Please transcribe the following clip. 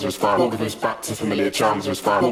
charms was far. All of his back to familiar charms was far.